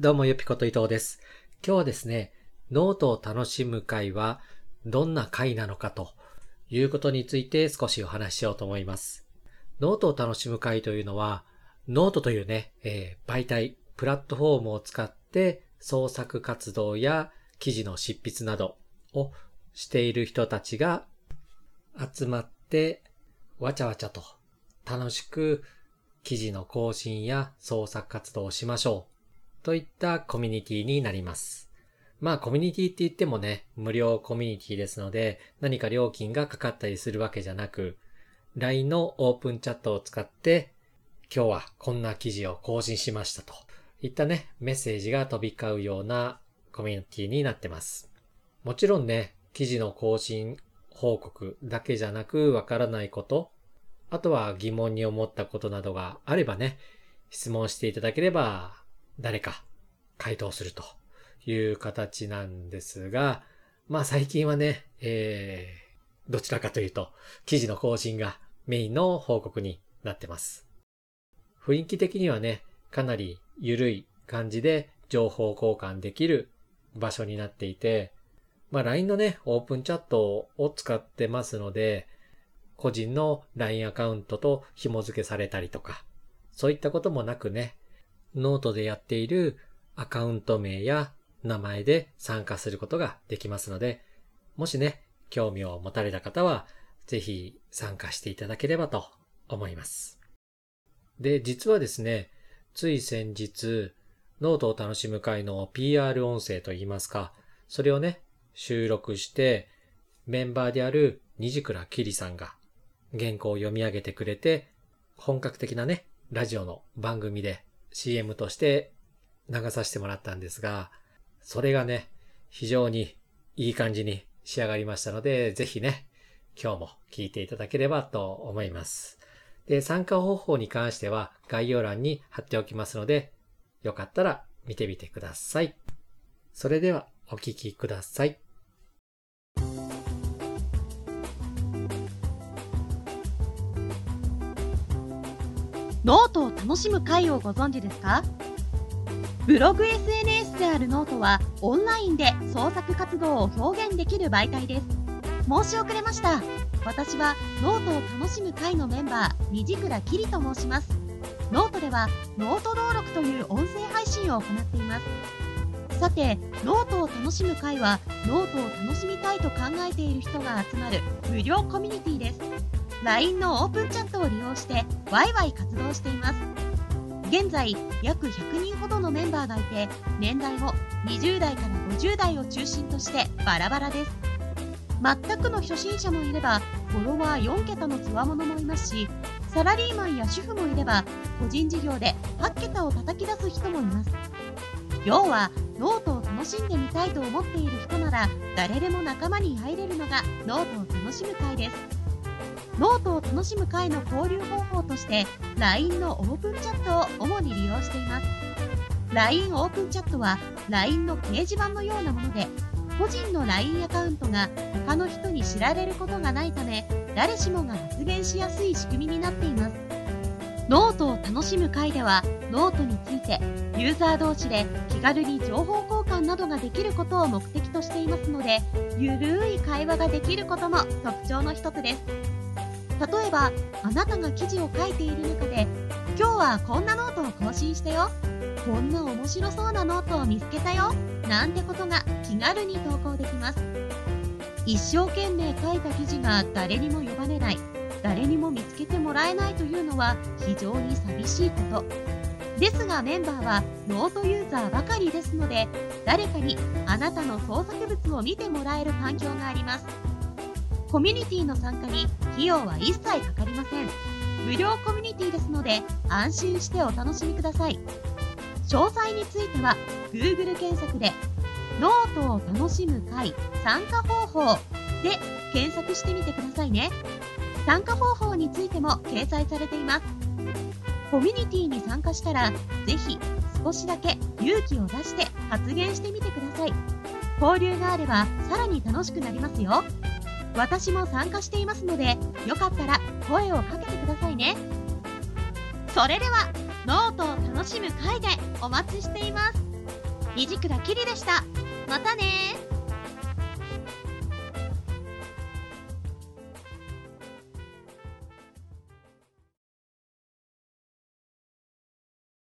どうもゆぴこと伊藤です。今日はですね、ノートを楽しむ会はどんな会なのかということについて少しお話ししようと思います。ノートを楽しむ会というのは、ノートというね、えー媒体、プラットフォームを使って創作活動や記事の執筆などをしている人たちが集まってわちゃわちゃと楽しく記事の更新や創作活動をしましょうといったコミュニティになります。まあコミュニティって言ってもね、無料コミュニティですので何か料金がかかったりするわけじゃなく、LINE のオープンチャットを使って今日はこんな記事を更新しましたといったね、メッセージが飛び交うようなコミュニティになってます。もちろんね、記事の更新報告だけじゃなくわからないこと、あとは疑問に思ったことなどがあればね、質問していただければ誰か回答するという形なんですが、まあ最近はね、えー、どちらかというと記事の更新がメインの報告になってます。雰囲気的にはね、かなり緩い感じで情報交換できる場所になっていて、まあ LINE のね、オープンチャットを使ってますので、個人の LINE アカウントと紐付けされたりとか、そういったこともなくね、ノートでやっているアカウント名や名前で参加することができますので、もしね、興味を持たれた方は、ぜひ参加していただければと思います。で、実はですね、つい先日、ノートを楽しむ会の PR 音声といいますか、それをね、収録して、メンバーである虹倉きりさんが原稿を読み上げてくれて、本格的なね、ラジオの番組で CM として流させてもらったんですが、それがね、非常にいい感じに仕上がりましたので、ぜひね、今日も聞いていただければと思います。で、参加方法に関しては概要欄に貼っておきますので、よかったら見てみてください。それではお聞きください。ノートを楽しむ会をご存知ですか？ブログ SNS であるノートはオンラインで創作活動を表現できる媒体です。申し遅れました。私はノートを楽しむ会のメンバー、虹倉きりと申します。ノートではノート登録という音声配信を行っています。さて、ノートを楽しむ会はノートを楽しみたいと考えている人が集まる無料コミュニティです。LINE のオープンチャットを利用してワイワイ活動しています。現在約100人ほどのメンバーがいて年代も20代から50代を中心としてバラバラです。全くの初心者もいればフォロワー4桁のつわものもいますしサラリーマンや主婦もいれば個人事業で8桁を叩き出す人もいます。要はノートを楽しんでみたいと思っている人なら誰でも仲間に入れるのがノートを楽しむ会です。ノートを楽しむ会の交流方法として LINE のオープンチャットを主に利用しています。LINE オープンチャットは LINE の掲示板のようなもので個人の LINE アカウントが他の人に知られることがないため誰しもが発言しやすい仕組みになっています。ノートを楽しむ会ではノートについてユーザー同士で気軽に情報交換などができることを目的としていますのでゆるーい会話ができることも特徴の一つです。例えばあなたが記事を書いている中で今日はこんなノートを更新したよ。こんな面白そうなノートを見つけたよ。なんてことが気軽に投稿できます。一生懸命書いた記事が誰にも読まれない。誰にも見つけてもらえないというのは非常に寂しいこと。ですがメンバーはノートユーザーばかりですので誰かにあなたの創作物を見てもらえる環境があります。コミュニティの参加に費用は一切かかりません。無料コミュニティですので安心してお楽しみください。詳細については Google 検索で「note を楽しむ会参加方法」で検索してみてくださいね。参加方法についても掲載されています。コミュニティに参加したらぜひ少しだけ勇気を出して発言してみてください。交流があればさらに楽しくなりますよ。私も参加していますのでよかったら声をかけてくださいね。それではノートを楽しむ会でお待ちしています。虹倉きりでした。またね